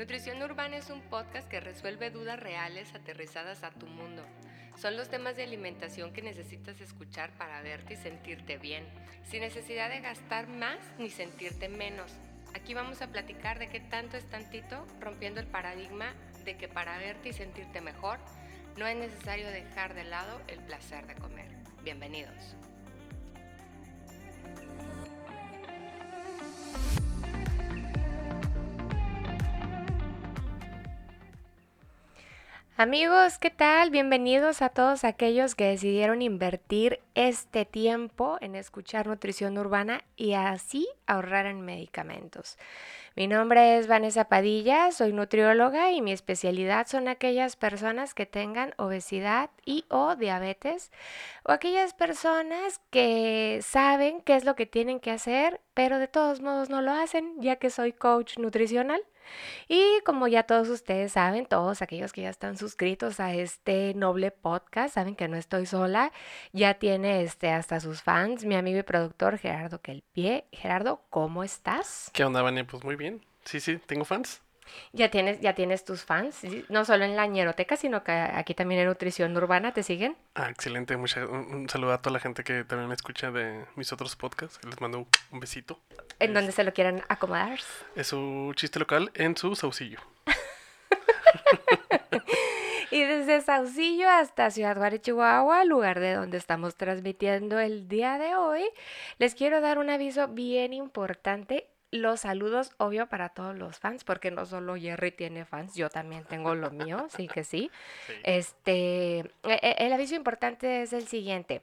Nutrición Urbana es un podcast que resuelve dudas reales aterrizadas a tu mundo. Son los temas de alimentación que necesitas escuchar para verte y sentirte bien, sin necesidad de gastar más ni sentirte menos. Aquí vamos a platicar de qué tanto es tantito, rompiendo el paradigma de que para verte y sentirte mejor no es necesario dejar de lado el placer de comer. Bienvenidos. Amigos, ¿qué tal? Bienvenidos a todos aquellos que decidieron invertir este tiempo en escuchar nutrición urbana y así ahorrar en medicamentos. Mi nombre es Vanessa Padilla, soy nutrióloga y mi especialidad son aquellas personas que tengan obesidad y o diabetes o aquellas personas que saben qué es lo que tienen que hacer, pero de todos modos no lo hacen, ya que soy coach nutricional. Y como ya todos ustedes saben, todos aquellos que ya están suscritos a este noble podcast, saben que no estoy sola, ya tiene este hasta sus fans, mi amigo y productor Gerardo Kelpie. Gerardo, ¿cómo estás? ¿Qué onda, Vania? Pues muy bien. Sí, sí, tengo fans. Ya tienes, ya tienes tus fans, no solo en la ñeroteca, sino que aquí también en Nutrición Urbana, ¿te siguen? Ah, excelente, Mucha, un, saludo a toda la gente que también me escucha de mis otros podcasts, les mando un, besito. En donde se lo quieran acomodar. Es su chiste local en su saucillo. y desde Saucillo hasta Ciudad Juárez, Chihuahua, lugar de donde estamos transmitiendo el día de hoy, les quiero dar un aviso bien importante los saludos, obvio, para todos los fans, porque no solo Jerry tiene fans, yo también tengo lo mío, sí que sí. Este, e, e, el aviso importante es el siguiente.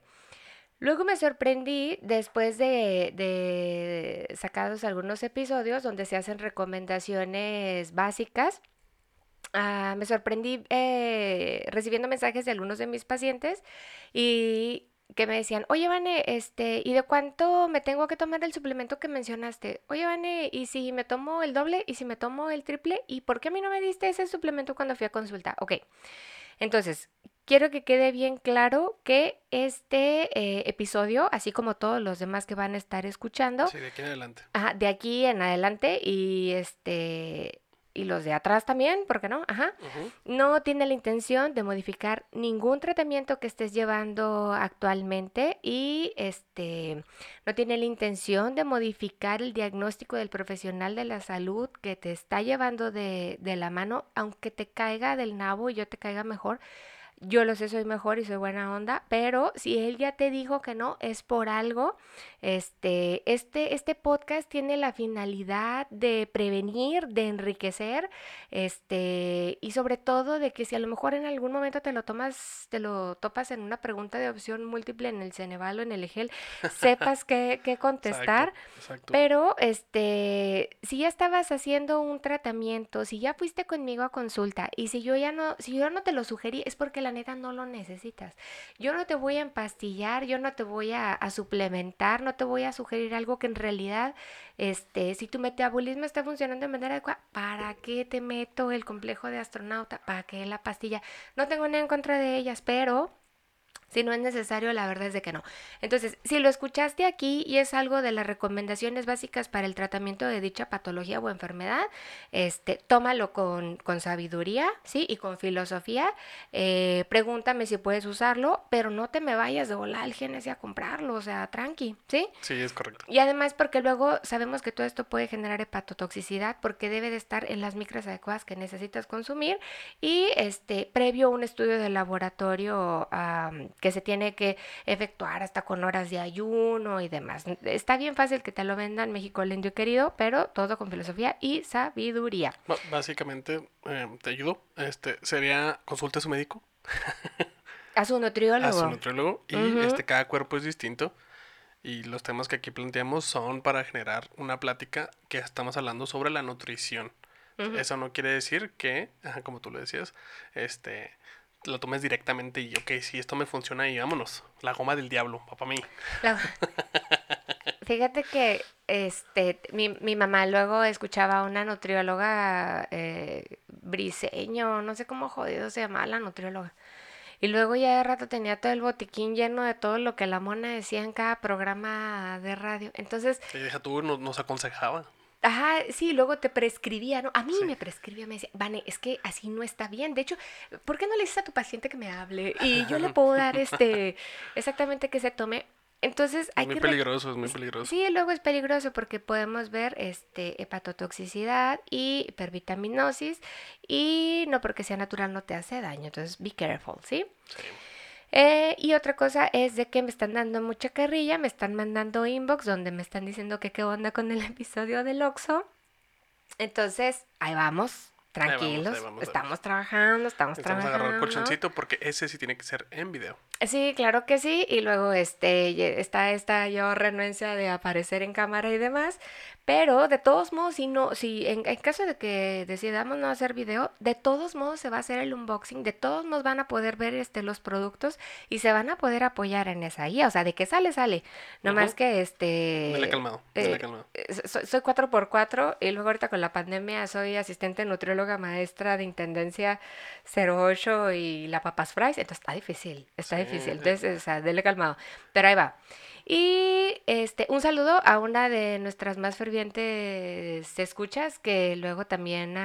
Luego me sorprendí después de, de sacados algunos episodios donde se hacen recomendaciones básicas. Ah, me sorprendí eh, recibiendo mensajes de algunos de mis pacientes y que me decían, oye, Vane, este, ¿y de cuánto me tengo que tomar el suplemento que mencionaste? Oye, Vane, ¿y si me tomo el doble? ¿Y si me tomo el triple? ¿Y por qué a mí no me diste ese suplemento cuando fui a consulta? Ok, entonces, quiero que quede bien claro que este eh, episodio, así como todos los demás que van a estar escuchando, sí, de aquí en adelante. Ajá, de aquí en adelante y este y los de atrás también, ¿por qué no? Ajá. No tiene la intención de modificar ningún tratamiento que estés llevando actualmente y este no tiene la intención de modificar el diagnóstico del profesional de la salud que te está llevando de, de la mano, aunque te caiga del nabo y yo te caiga mejor yo lo sé, soy mejor y soy buena onda, pero si él ya te dijo que no, es por algo. Este, este, este podcast tiene la finalidad de prevenir, de enriquecer, este, y sobre todo de que si a lo mejor en algún momento te lo tomas, te lo topas en una pregunta de opción múltiple en el Ceneval o en el EGEL, sepas qué, qué contestar. Pero este, si ya estabas haciendo un tratamiento, si ya fuiste conmigo a consulta, y si yo ya no, si yo no te lo sugerí, es porque la neta no lo necesitas. Yo no te voy a empastillar, yo no te voy a, suplementar, no te voy a sugerir algo que en realidad, este, si tu metabolismo está funcionando de manera adecuada, ¿para qué te meto el complejo de astronauta? ¿Para qué la pastilla? No tengo nada en contra de ellas, pero si no es necesario, la verdad es de que no. Entonces, si lo escuchaste aquí y es algo de las recomendaciones básicas para el tratamiento de dicha patología o enfermedad, este, tómalo con, con sabiduría, ¿sí? Y con filosofía. Eh, pregúntame si puedes usarlo, pero no te me vayas de volar al GNS a comprarlo, o sea, tranqui, ¿sí? Sí, es correcto. Y además porque luego sabemos que todo esto puede generar hepatotoxicidad porque debe de estar en las micras adecuadas que necesitas consumir y este, previo un estudio de laboratorio que se tiene que efectuar hasta con horas de ayuno y demás. Está bien fácil que te lo vendan México lindo querido, pero todo con filosofía y sabiduría. básicamente, eh, te ayudo. Este, sería consulte a su médico. a su nutriólogo. A su nutriólogo. Y este, cada cuerpo es distinto. Y los temas que aquí planteamos son para generar una plática que estamos hablando sobre la nutrición. Eso no quiere decir que, como tú lo decías, este, lo tomes directamente y, ok, si esto me funciona y vámonos. La goma del diablo, papá mí. Fíjate que este mi, mi, mamá luego escuchaba a una nutrióloga eh, briseño, no sé cómo jodido se llamaba la nutrióloga. Y luego ya de rato tenía todo el botiquín lleno de todo lo que la mona decía en cada programa de radio. Entonces... Sí, tú nos, nos aconsejaba. Ajá, sí, luego te prescribía, ¿no? A mí me prescribía, me decía, Vane, es que así no está bien. De hecho, ¿por qué no le dices a tu paciente que me hable? Y yo le puedo dar este, exactamente que se tome. Entonces hay es muy peligroso, es muy peligroso. Sí, luego es peligroso porque podemos ver este hepatotoxicidad y hipervitaminosis y no porque sea natural no te hace daño. Entonces, be careful, ¿sí? Sí. Eh, y otra cosa es de que me están dando mucha carrilla, me están mandando inbox donde me están diciendo que qué onda con el episodio del Oxo. Entonces, ahí vamos, tranquilos, estamos trabajando, estamos, trabajando. Estamos agarrar el colchoncito porque ese sí tiene que ser en video. Sí, claro que sí. Y luego este está esta yo renuencia de aparecer en cámara y demás. Pero de todos modos, si no, si en, caso de que decidamos no hacer video, de todos modos se va a hacer el unboxing, de todos modos van a poder ver este los productos y se van a poder apoyar en esa guía. O sea, de que sale, sale. No más que este. Dale calmado, eh, calmado. Eh, soy, soy 4x4 y luego ahorita con la pandemia soy asistente nutrióloga maestra de Intendencia 08 y la Papas Fries. Entonces está difícil, está difícil. Entonces, o sea, dele calmado. Pero ahí va. Y este, un saludo a una de nuestras más fervientes escuchas que luego también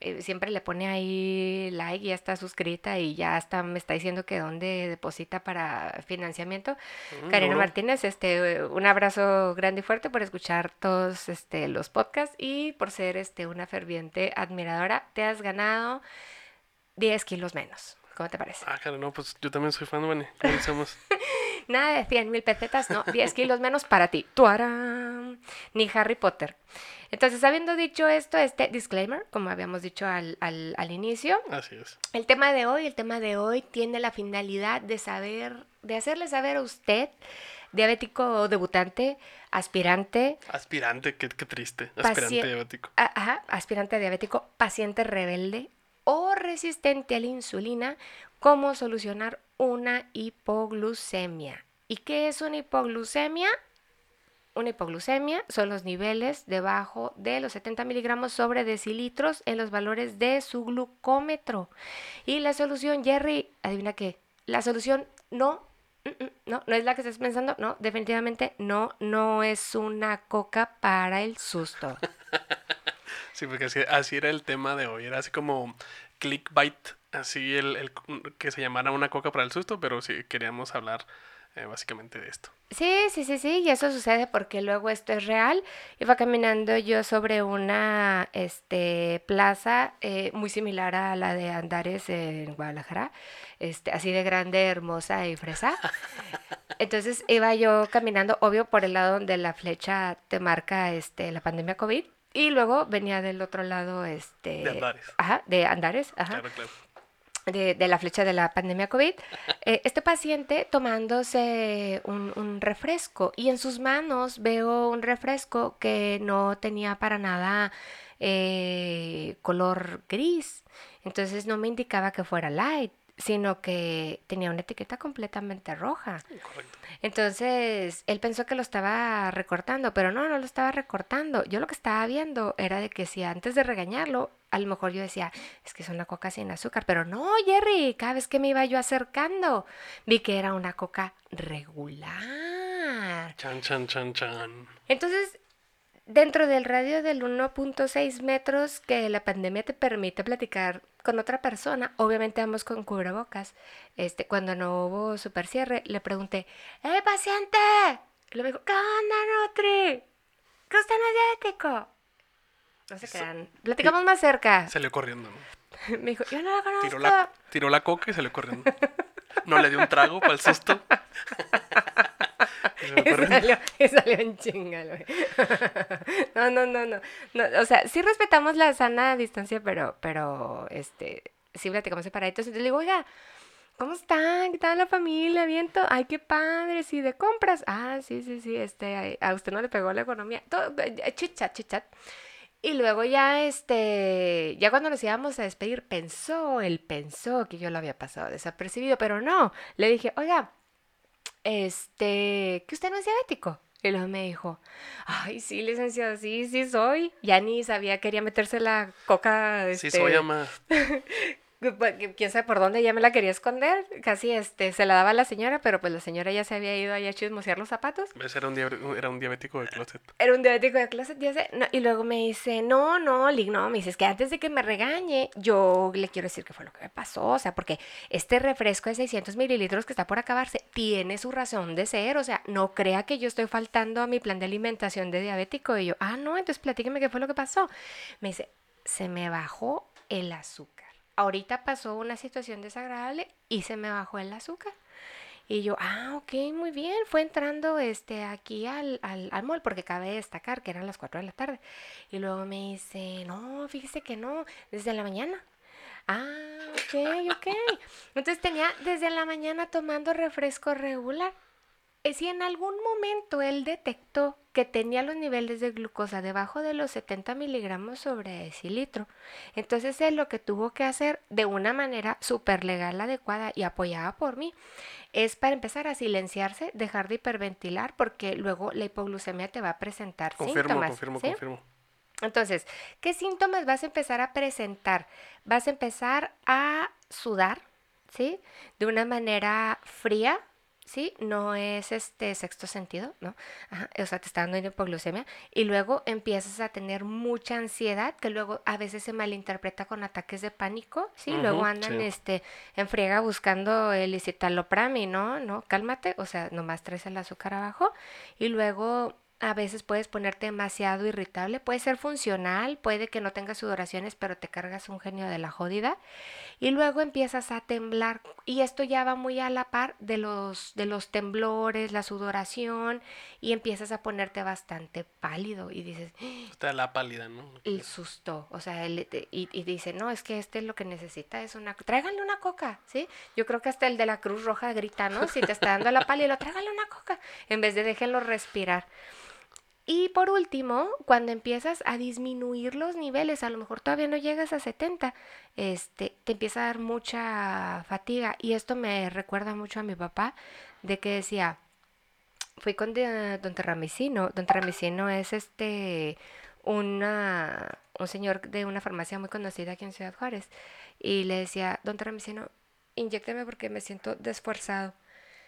eh, siempre le pone ahí like y ya está suscrita y ya hasta me está diciendo que dónde deposita para financiamiento. Mm, Karina Martínez, este, un abrazo grande y fuerte por escuchar todos este, los podcasts y por ser este, una ferviente admiradora. Te has ganado 10 kilos menos. ¿Cómo te parece? Ah, claro, no, pues yo también soy fan, ¿Cómo ¿Cómo Nada de 100 mil pesetas, no, 10 kilos menos para ti. ¡Tuarán! Ni Harry Potter. Entonces, habiendo dicho esto, este disclaimer, como habíamos dicho al, al, inicio. Así es. El tema de hoy, el tema de hoy tiene la finalidad de saber, de hacerle saber a usted, diabético debutante, aspirante. Aspirante, qué, qué triste. Aspirante diabético. Ajá, aspirante diabético, paciente rebelde o resistente a la insulina, cómo solucionar una hipoglucemia. ¿Y qué es una hipoglucemia? Una hipoglucemia son los niveles debajo de los 70 miligramos sobre decilitros en los valores de su glucómetro. Y la solución, Jerry, adivina qué, la solución no, mm, mm, no, no es la que estás pensando, no, definitivamente no, no es una coca para el susto. sí, porque así, así era el tema de hoy, era así como clickbait así el, el, que se llamara una coca para el susto, pero sí queríamos hablar eh, básicamente de esto. Sí, sí, sí, sí, y eso sucede porque luego esto es real. Iba caminando yo sobre una este, plaza eh, muy similar a la de Andares en Guadalajara, este, así de grande, hermosa y fresa. Entonces iba yo caminando, obvio, por el lado donde la flecha te marca este, la pandemia COVID. Y luego venía del otro lado, este... De Andares. Ajá, de Andares, ajá. Claro, claro de, la flecha de la pandemia COVID, eh, este paciente tomándose un, refresco y en sus manos veo un refresco que no tenía para nada eh, color gris, entonces no me indicaba que fuera light sino que tenía una etiqueta completamente roja. Entonces, él pensó que lo estaba recortando, pero no, no lo estaba recortando. Yo lo que estaba viendo era de que si antes de regañarlo, a lo mejor yo decía, es que es una coca sin azúcar, pero no, Jerry, cada vez que me iba yo acercando, vi que era una coca regular. Chan, chan, chan, chan. Entonces, dentro del radio del 1.6 metros que la pandemia te permite platicar con otra persona, obviamente ambos con cubrebocas, este, cuando no hubo super cierre, le pregunté, ¡Eh, paciente! Y le dijo, ¿qué onda, Nutri? ¿Que usted no es diabético? No se quedan. Platicamos más cerca. Salió corriendo, ¿no? Me dijo, yo no la conozco. Tiró la, tiró la coca y salió corriendo. No le dio un trago para el susto. y, salió, y salió en chinga, no, no, no, no, O sea, sí respetamos la sana distancia, pero, pero, este, sí platicamos separaditos. Entonces le digo, oiga, ¿cómo están? ¿Qué tal la familia? ¿Viento? Ay, qué padre, sí, de compras. Ah, sí, sí, sí, este, a usted no le pegó la economía. Todo, eh, chichat, chichat. Y luego ya, este, ya cuando nos íbamos a despedir, pensó, él pensó que yo lo había pasado desapercibido, pero no. Le dije, oiga, este, que usted no es diabético. Y luego me dijo, ay, sí, licenciado, sí, sí soy. Ya ni sabía, quería meterse la coca. sí, soy este, ama. quién sabe por dónde ya me la quería esconder, casi este, se la daba a la señora, pero pues la señora ya se había ido ahí a chismosear los zapatos. Era un, era un diabético de closet. Era un diabético de closet, ya sé. y luego me dice, no, no, Lig, no, me dice, es que antes de que me regañe, yo le quiero decir qué fue lo que me pasó, o sea, porque este refresco de 600 mililitros que está por acabarse tiene su razón de ser, o sea, no crea que yo estoy faltando a mi plan de alimentación de diabético. Y yo, ah, no, entonces platíqueme qué fue lo que pasó. Me dice, se me bajó el azúcar ahorita pasó una situación desagradable y se me bajó el azúcar. Y yo, ah, ok, muy bien. Fue entrando este, aquí al, al, al, mall porque cabe destacar que eran las 4 de la tarde. Y luego me dice, no, fíjese que no, desde la mañana. Ah, ok, ok. Entonces tenía desde la mañana tomando refresco regular. Eh, si en algún momento él detectó que tenía los niveles de glucosa debajo de los 70 miligramos sobre decilitro, entonces él lo que tuvo que hacer de una manera súper legal, adecuada y apoyada por mí, es para empezar a silenciarse, dejar de hiperventilar, porque luego la hipoglucemia te va a presentar síntomas. Confirmo, confirmo. Entonces, ¿qué síntomas vas a empezar a presentar? Vas a empezar a sudar, ¿sí? De una manera fría, ¿sí? No es este sexto sentido, ¿no? o sea, te está dando hipoglucemia y luego empiezas a tener mucha ansiedad que luego a veces se malinterpreta con ataques de pánico, ¿sí? luego andan este en friega buscando el y ¿no? No, cálmate, o sea, nomás traes el azúcar abajo y luego a veces puedes ponerte demasiado irritable, puede ser funcional, puede que no tengas sudoraciones, pero te cargas un genio de la jodida y luego empiezas a temblar y esto ya va muy a la par de los de los temblores, la sudoración y empiezas a ponerte bastante pálido y dices, está la pálida, ¿no? El susto, o sea, y, y, dice, "No, es que este lo que necesita es una tráiganle una coca", ¿sí? Yo creo que hasta el de la Cruz Roja grita, ¿no? Si te está dando la pálida, tráiganle una coca en vez de déjenlo respirar. Y por último, cuando empiezas a disminuir los niveles, a lo mejor todavía no llegas a 70, este, te empieza a dar mucha fatiga. Y esto me recuerda mucho a mi papá, de que decía, fui con don Terramicino. Don Terramicino es este una, un señor de una farmacia muy conocida aquí en Ciudad Juárez. Y le decía, don Terramicino, inyecteme porque me siento desfuerzado.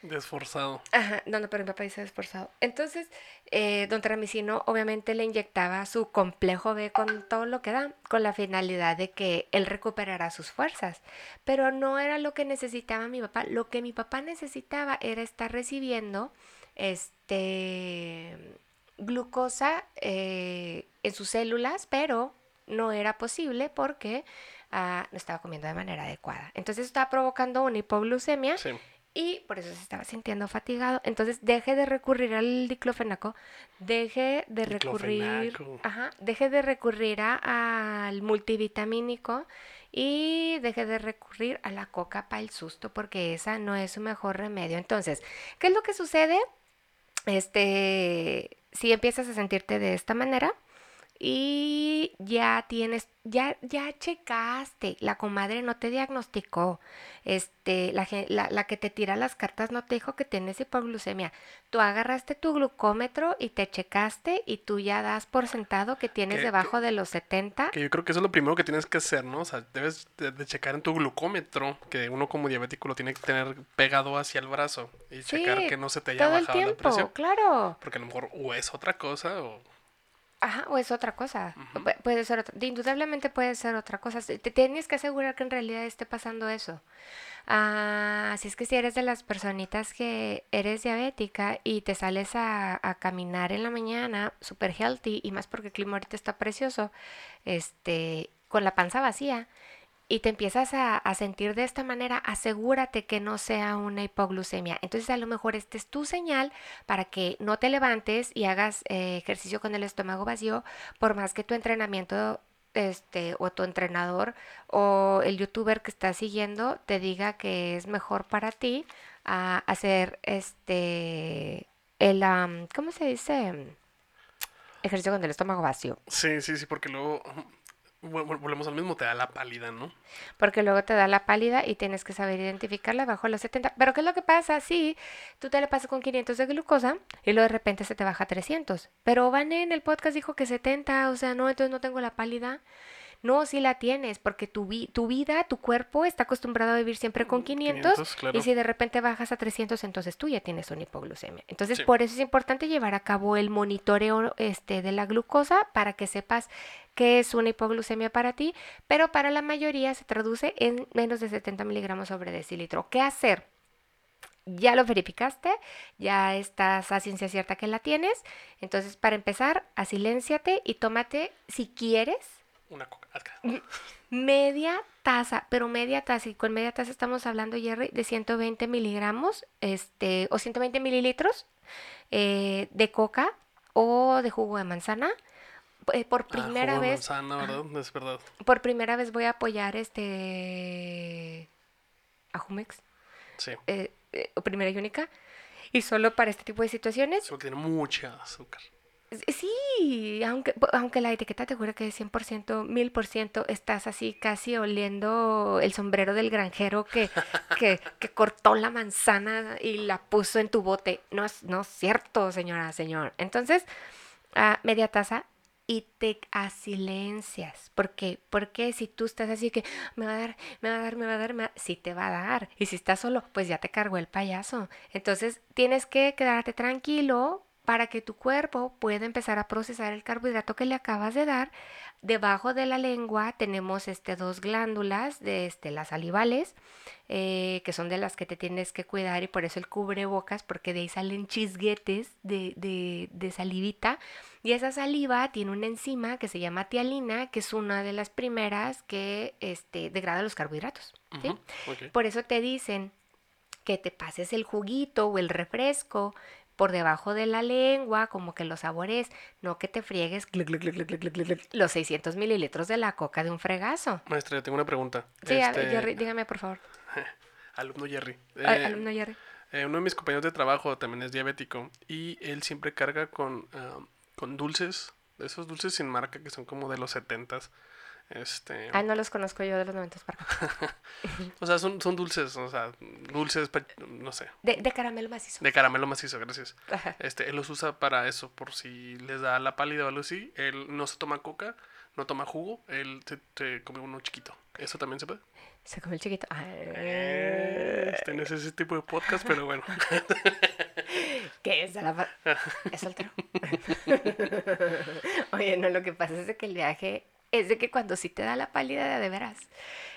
Desforzado. Ajá, no, no, pero mi papá dice desforzado. Entonces, eh, don Tramicino obviamente le inyectaba su complejo B con todo lo que da, con la finalidad de que él recuperara sus fuerzas. Pero no era lo que necesitaba mi papá. Lo que mi papá necesitaba era estar recibiendo este glucosa eh, en sus células, pero no era posible porque ah, no estaba comiendo de manera adecuada. Entonces estaba provocando una hipoglucemia y por eso se estaba sintiendo fatigado. Entonces deje de recurrir al diclofenaco, deje de recurrir, ajá, deje de recurrir al multivitamínico y deje de recurrir a la coca para el susto porque esa no es su mejor remedio. Entonces, ¿qué es lo que sucede? Este, si empiezas a sentirte de esta manera, y ya tienes, ya, ya checaste, la comadre no te diagnosticó, este, la, la, la, que te tira las cartas no te dijo que tienes hipoglucemia. Tú agarraste tu glucómetro y te checaste y tú ya das por sentado que tienes debajo de los 70. Que yo creo que eso es lo primero que tienes que hacer, ¿no? O sea, debes de, checar en tu glucómetro, que uno como diabético lo tiene que tener pegado hacia el brazo y checar que no se te haya bajado el tiempo, la presión. claro. Porque a lo mejor o es otra cosa o Ajá, o es otra cosa. Puede ser otra. Indudablemente puede ser otra cosa. Te tienes que asegurar que en realidad esté pasando eso. Ah, así es que si eres de las personitas que eres diabética y te sales a, a caminar en la mañana, super healthy, y más porque el clima ahorita está precioso, este, con la panza vacía, y te empiezas a, sentir de esta manera, asegúrate que no sea una hipoglucemia. Entonces a lo mejor esta es tu señal para que no te levantes y hagas eh, ejercicio con el estómago vacío, por más que tu entrenamiento este o tu entrenador o el youtuber que estás siguiendo te diga que es mejor para ti a hacer este el ¿cómo se dice? ejercicio con el estómago vacío. Sí, sí, sí, porque luego volvemos al mismo, te da la pálida, ¿no? Porque luego te da la pálida y tienes que saber identificarla bajo los 70. Pero ¿qué es lo que pasa? Sí, tú te le pasas con 500 de glucosa y luego de repente se te baja a 300. Pero Vané en el podcast dijo que 70, o sea, no, entonces no tengo la pálida. No, sí la tienes, porque tu, tu vida, tu cuerpo está acostumbrado a vivir siempre con 500, mm, y si de repente bajas a 300, entonces tú ya tienes una hipoglucemia. Entonces, por eso es importante llevar a cabo el monitoreo este, de la glucosa para que sepas qué es una hipoglucemia para ti, pero para la mayoría se traduce en menos de 70 miligramos sobre decilitro. ¿Qué hacer? ya lo verificaste, ya estás a ciencia cierta que la tienes. Entonces, para empezar, asilénciate y tómate, si quieres, una coca. Media taza, pero media taza, y con media taza estamos hablando, Jerry, de 120 miligramos, este, o 120 mililitros eh, de coca o de jugo de manzana. Eh, por ah, primera vez. Manzana, ¿verdad? Es verdad. Por primera vez voy a apoyar este. a Jumex. Sí. Eh, eh, primera y única. Y solo para este tipo de situaciones. Solo tiene mucha azúcar. Sí, aunque, aunque la etiqueta te jura que es 100%, 1000%, estás así casi oliendo el sombrero del granjero que, que, que, cortó la manzana y la puso en tu bote. No es, no es cierto, señora, señor. Entonces, a media taza y te asilencias. ¿Por qué? Porque si tú estás así que me va a dar, me va a dar, me va a dar, me sí te va a dar. Y si estás solo, pues ya te cargó el payaso. Entonces tienes que quedarte tranquilo para que tu cuerpo pueda empezar a procesar el carbohidrato que le acabas de dar. Debajo de la lengua tenemos este, dos glándulas de este, las salivales, eh, que son de las que te tienes que cuidar y por eso el cubrebocas, porque de ahí salen chisguetes de, de, de salivita. Y esa saliva tiene una enzima que se llama tialina, que es una de las primeras que este, degrada los carbohidratos. Por eso te dicen que te pases el juguito o el refresco por debajo de la lengua, como que lo sabores, no que te friegues los 600 mililitros de la coca de un fregazo. Maestra, yo tengo una pregunta. Sí, este, dígame por favor. alumno Jerry. Eh, alumno Jerry. Eh, uno de mis compañeros de trabajo también es diabético y él siempre carga con, ah, con dulces, esos dulces sin marca que son como de los 70s este... Ah, no los conozco yo de los 90 para o sea, son, son dulces, o sea, dulces, no sé. De, de caramelo macizo. De caramelo macizo, gracias. Este, él los usa para eso, por si les da la pálida o algo así. Él no se toma coca, no toma jugo, él se, come uno chiquito. ¿Eso también se puede? Se come el chiquito. Eh, este no es ese tipo de podcast, pero bueno. ¿Qué es? La es soltero. Oye, no, lo que pasa es que el viaje es de que cuando sí te da la pálida de veras,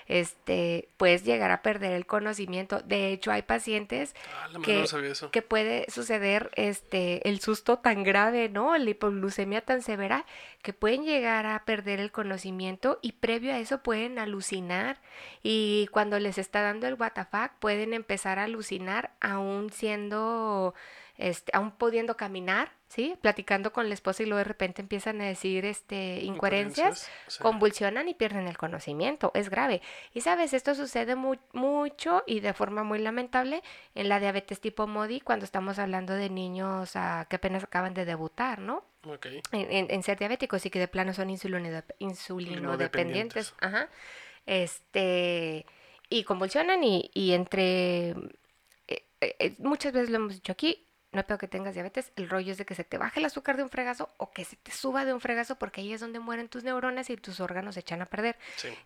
este, puedes llegar a perder el conocimiento. De hecho, hay pacientes ah, que, que puede suceder este, el susto tan grave, ¿no? La hipoglucemia tan severa que pueden llegar a perder el conocimiento y previo a eso pueden alucinar y cuando les está dando el WTF pueden empezar a alucinar aún siendo este, aún pudiendo caminar, ¿sí? Platicando con la esposa y luego de repente empiezan a decir este, incoherencias, convulsionan y pierden el conocimiento. Es grave. Y sabes, esto sucede mucho y de forma muy lamentable en la diabetes tipo MODI cuando estamos hablando de niños que apenas acaban de debutar, ¿no? En, ser diabéticos y que de plano son insulinodependientes. Ajá. Este, y convulsionan y, entre... Eh, eh, muchas veces lo hemos dicho aquí, no hay peor que tengas diabetes, el rollo es de que se te baje el azúcar de un fregazo o que se te suba de un fregazo porque ahí es donde mueren tus neuronas y tus órganos se echan a perder.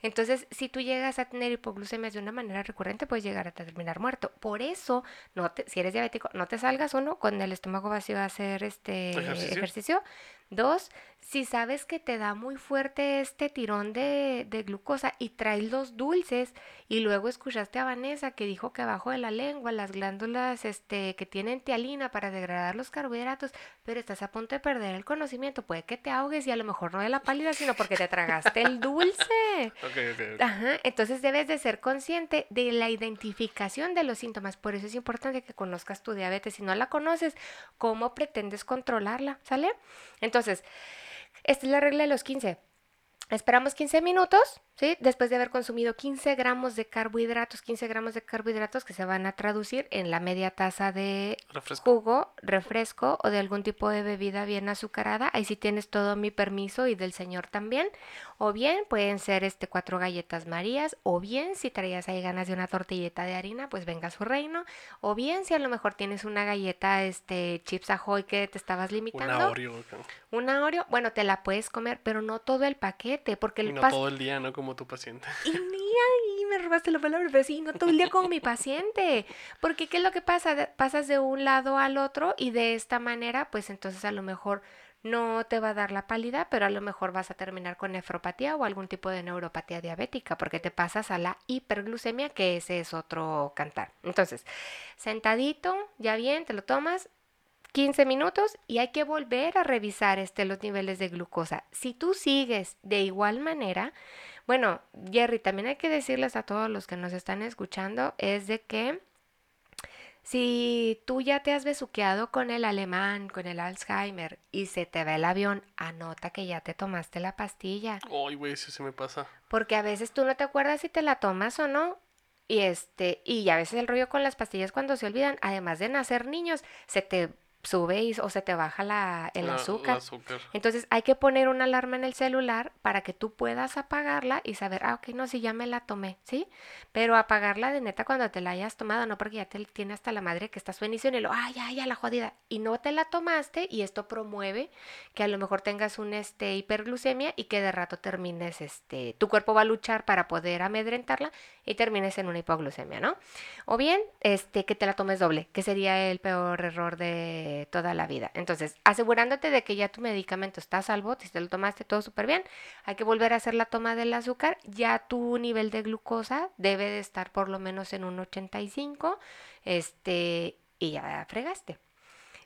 Entonces, si tú llegas a tener hipoglucemias de una manera recurrente, puedes llegar a terminar muerto. Por eso, no si eres diabético, no te salgas uno con el estómago vacío a hacer este ejercicio Dos, si sabes que te da muy fuerte este tirón de, de, glucosa y traes los dulces y luego escuchaste a Vanessa que dijo que abajo de la lengua las glándulas este, que tienen tialina para degradar los carbohidratos, pero estás a punto de perder el conocimiento, puede que te ahogues y a lo mejor no de la pálida, sino porque te tragaste el dulce. Ajá, entonces debes de ser consciente de la identificación de los síntomas, por eso es importante que conozcas tu diabetes, si no la conoces, ¿cómo pretendes controlarla? ¿Sale? Entonces, esta es la regla de los 15. Esperamos 15 minutos ¿sí? Después de haber consumido 15 gramos de carbohidratos, 15 gramos de carbohidratos que se van a traducir en la media taza de jugo, refresco o de algún tipo de bebida bien azucarada. Ahí sí tienes todo mi permiso y del señor también. O bien pueden ser este cuatro galletas marías, o bien si traías ahí ganas de una tortillita de harina, pues venga a su reino. O bien si a lo mejor tienes una galleta, este chips ahoy que te estabas limitando. Una Oreo. Una Oreo, bueno, te la puedes comer, pero no todo el paquete, porque el no todo el día, ¿no? Como tu paciente. Y y me robaste la palabra, pero sí, no todo el día como mi paciente. Porque ¿qué es lo que pasa? Pasas de un lado al otro y de esta manera, pues entonces a lo mejor no te va a dar la pálida, pero a lo mejor vas a terminar con nefropatía o algún tipo de neuropatía diabética, porque te pasas a la hiperglucemia, que ese es otro cantar. Entonces, sentadito, ya bien, te lo tomas, 15 minutos y hay que volver a revisar este, los niveles de glucosa. Si tú sigues de igual manera, bueno, Jerry, también hay que decirles a todos los que nos están escuchando, es de que si tú ya te has besuqueado con el alemán, con el Alzheimer y se te va el avión, anota que ya te tomaste la pastilla. Ay, güey, eso se me pasa. Porque a veces tú no te acuerdas si te la tomas o no. Y este, y a veces el rollo con las pastillas cuando se olvidan, además de nacer niños, se te sube o se te baja la, el azúcar. Entonces hay que poner una alarma en el celular para que tú puedas apagarla y saber, ah, ok, no, si ya me la tomé, ¿sí? Pero apagarla de neta cuando te la hayas tomado, no porque ya te tiene hasta la madre que está su inicio y lo, ah, ya, ya, la jodida. Y no te la tomaste y esto promueve que a lo mejor tengas un este, hiperglucemia y que de rato termines, este, tu cuerpo va a luchar para poder amedrentarla y termines en una hipoglucemia, ¿no? O bien, este, que te la tomes doble, que sería el peor error de toda la vida. Entonces, asegurándote de que ya tu medicamento está salvo, si te lo tomaste todo súper bien, hay que volver a hacer la toma del azúcar, ya tu nivel de glucosa debe de estar por lo menos en un 85, este, y ya fregaste.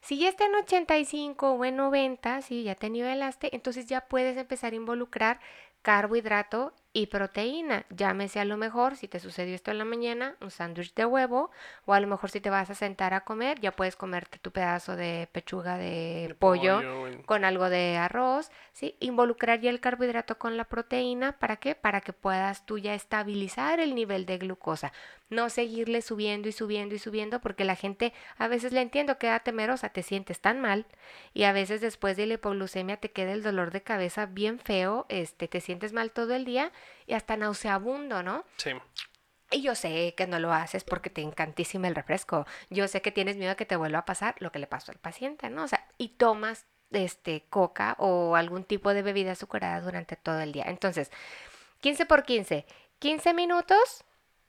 Si ya está en 85 o en 90, si ya te nivelaste, entonces ya puedes empezar a involucrar carbohidrato y proteína. Llámese a lo mejor, si te sucedió esto en la mañana, un sándwich de huevo, o a lo mejor si te vas a sentar a comer, ya puedes comerte tu pedazo de pechuga de, pollo, con algo de arroz, ¿sí? Involucrar ya el carbohidrato con la proteína, ¿para qué? Para que puedas tú ya estabilizar el nivel de glucosa, no seguirle subiendo y subiendo y subiendo, porque la gente a veces le entiendo, queda temerosa, te sientes tan mal, y a veces después de la hipoglucemia te queda el dolor de cabeza bien feo, este, te sientes mal todo el día, y hasta nauseabundo, ¿no? Sí. Y yo sé que no lo haces porque te encantísima el refresco. Yo sé que tienes miedo a que te vuelva a pasar lo que le pasó al paciente, ¿no? O sea, y tomas este coca o algún tipo de bebida azucarada durante todo el día. Entonces, 15 por 15, 15 minutos,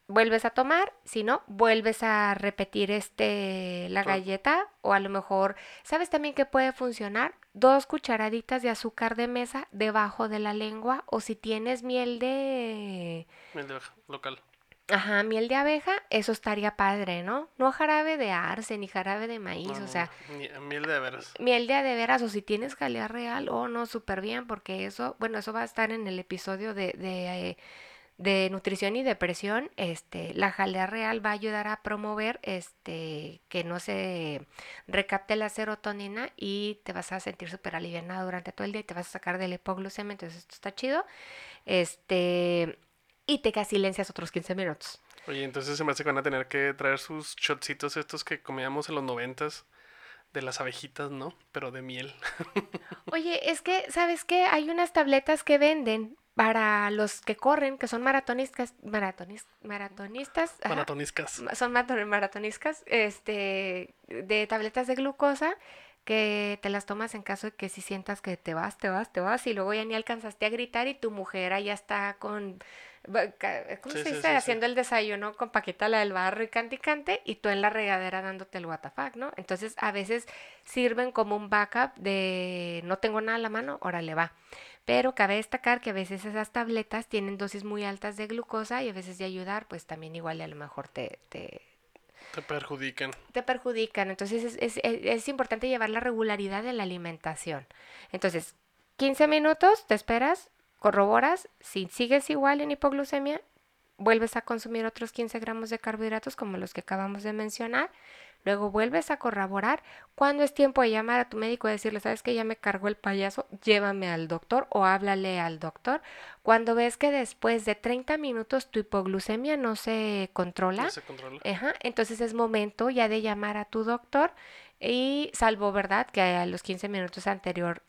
vuelves a tomar, si no, vuelves a repetir este la galleta o a lo mejor, ¿sabes también que puede funcionar? dos cucharaditas de azúcar de mesa debajo de la lengua o si tienes miel de... Miel de abeja, local. Ajá, miel de abeja, eso estaría padre, ¿no? No jarabe de arce ni jarabe de maíz, o sea... Miel de veras. Miel de veras, o si tienes jalea real, oh no, súper bien, porque eso, bueno, eso va a estar en el episodio de... de eh, de nutrición y depresión, este, la jalea real va a ayudar a promover este, que no se recapte la serotonina y te vas a sentir súper aliviada durante todo el día y te vas a sacar del hipoglucemia, entonces esto está chido. Este, y te silencias otros 15 minutos. Oye, entonces se me hace que van a tener que traer sus shotcitos estos que comíamos en los noventas de las abejitas, ¿no? Pero de miel. Oye, es que, ¿sabes qué? Hay unas tabletas que venden para los que corren, que son maratonistas, maratonis, maratonistas, maratonistas, son maratonistas, este, de tabletas de glucosa que te las tomas en caso de que si sientas que te vas, te vas, te vas y luego ya ni alcanzaste a gritar y tu mujer ya está con ¿cómo se dice? Haciendo el desayuno con Paquita la del barro y canticante y tú en la regadera dándote el WTF, ¿no? Entonces a veces sirven como un backup de no tengo nada a la mano, órale va. Pero cabe destacar que a veces esas tabletas tienen dosis muy altas de glucosa y a veces de ayudar, pues también igual a lo mejor te, te te perjudican. Te perjudican. Entonces es, es, es, importante llevar la regularidad de la alimentación. Entonces, 15 minutos, te esperas, corroboras, si sigues igual en hipoglucemia, vuelves a consumir otros 15 gramos de carbohidratos como los que acabamos de mencionar, luego vuelves a corroborar. Cuando es tiempo de llamar a tu médico y decirle, sabes que ya me cargó el payaso, llévame al doctor o háblale al doctor. Cuando ves que después de 30 minutos tu hipoglucemia no se controla, entonces es momento ya de llamar a tu doctor y salvo, ¿verdad? Que a los 15 minutos anterior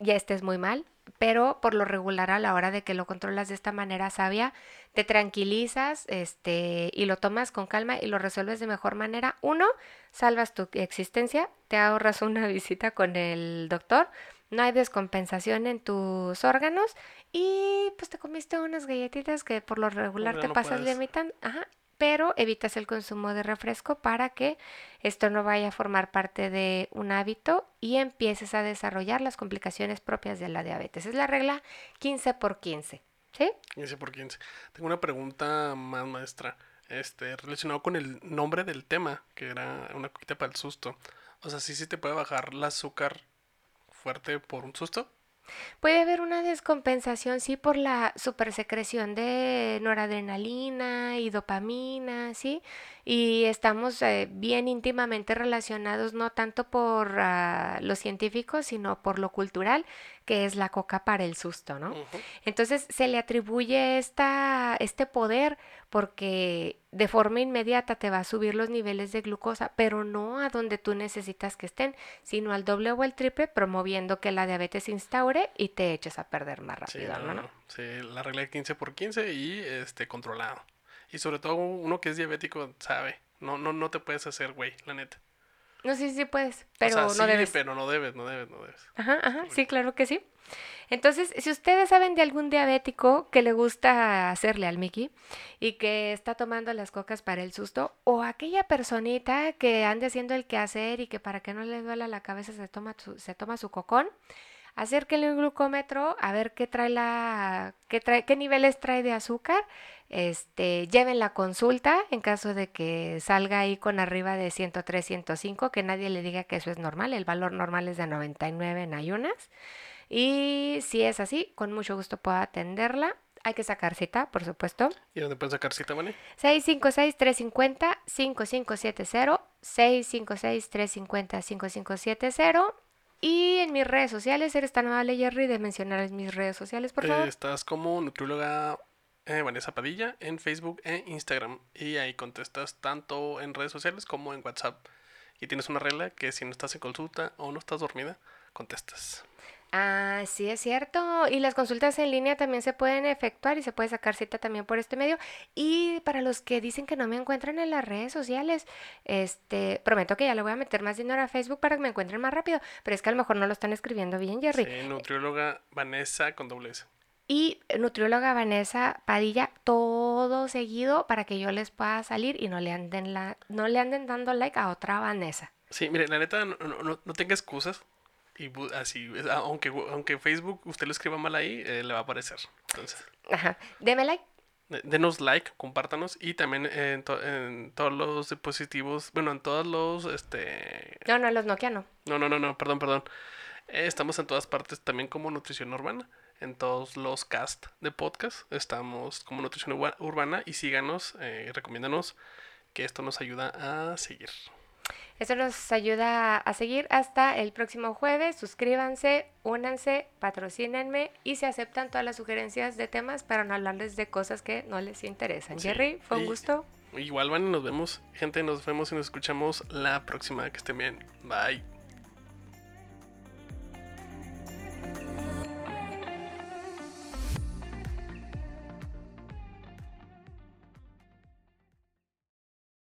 ya estés muy mal, pero por lo regular a la hora de que lo controlas de esta manera sabia, te tranquilizas este, y lo tomas con calma y lo resuelves de mejor manera. Uno, salvas tu existencia, te ahorras una visita con el doctor, no hay descompensación en tus órganos y pues te comiste unas galletitas que por lo regular te pasas limitando. Ajá, pero evitas el consumo de refresco para que esto no vaya a formar parte de un hábito y empieces a desarrollar las complicaciones propias de la diabetes. Es la regla 15 por 15. ¿Sí? 15 por 15. Tengo una pregunta más, maestra. Este, relacionado con el nombre del tema, que era una coquita para el susto. O sea, ¿sí, sí te puede bajar el azúcar fuerte por un susto? Puede haber una descompensación, sí, por la supersecreción de noradrenalina y dopamina, sí, y estamos eh, bien íntimamente relacionados no tanto por uh, lo científico, sino por lo cultural, que es la coca para el susto, ¿no? Entonces se le atribuye esta, este poder porque de forma inmediata te va a subir los niveles de glucosa, pero no a donde tú necesitas que estén, sino al doble o al triple, promoviendo que la diabetes se instaure y te eches a perder más rápido, sí, ¿no? Sí, la regla de 15 por 15 y este controlado. Y sobre todo uno que es diabético sabe, no, no, no te puedes hacer, güey, la neta. No, sí, sí puedes, pero no debes. pero no debes, no debes, no debes. Ajá, ajá, sí, claro que sí. Entonces, si ustedes saben de algún diabético que le gusta hacerle al Mickey y que está tomando las cocas para el susto, o aquella personita que ande haciendo el quehacer y que para que no le duela la cabeza se toma su, se toma su cocón, acérquenle un glucómetro a ver qué trae la, qué trae, qué niveles trae de azúcar, este, lleven la consulta en caso de que salga ahí con arriba de 103, 105, que nadie le diga que eso es normal, el valor normal es de 99 en ayunas. Y si es así, con mucho gusto puedo atenderla. Hay que sacar cita, por supuesto. ¿Y dónde pueden sacar cita, Mani? 656-350-5570, 656-350-5570 y en mis redes sociales, eres tan amable, Jerry, de mencionar mis redes sociales, por favor. estás como nutrióloga eh, Vanessa Padilla en Facebook e Instagram. Y ahí contestas tanto en redes sociales como en WhatsApp. Y tienes una regla que si no estás en consulta o no estás dormida, contestas. Ah, sí, es cierto. Y las consultas en línea también se pueden efectuar y se puede sacar cita también por este medio. Y para los que dicen que no me encuentran en las redes sociales, este, prometo que ya le voy a meter más dinero a Facebook para que me encuentren más rápido. Pero es que a lo mejor no lo están escribiendo bien, Jerry. Sí, nutrióloga Vanessa con doble S. Y nutrióloga Vanessa Padilla, todo seguido para que yo les pueda salir y no le anden, la, no le anden dando like a otra Vanessa. Sí, mire, la neta, no, no, no tenga excusas y así, aunque, aunque Facebook usted lo escriba mal ahí, eh, le va a aparecer. Entonces. Ajá. Deme like. Denos like, compártanos y también en, en, todos los dispositivos, bueno, en todos los, este... No, no, los Nokia no. No, no, no, no, perdón, perdón. Eh, estamos en todas partes también como Nutrición Urbana. En todos los cast de podcast estamos como Nutrición Urbana y síganos, eh, recomiéndanos que esto nos ayuda a seguir. Eso nos ayuda a seguir hasta el próximo jueves. Suscríbanse, únanse, patrocínenme y se aceptan todas las sugerencias de temas para no hablarles de cosas que no les interesan. Jerry, fue un gusto. Igual, van, nos vemos. Gente, nos vemos y nos escuchamos la próxima. Que estén bien. Bye.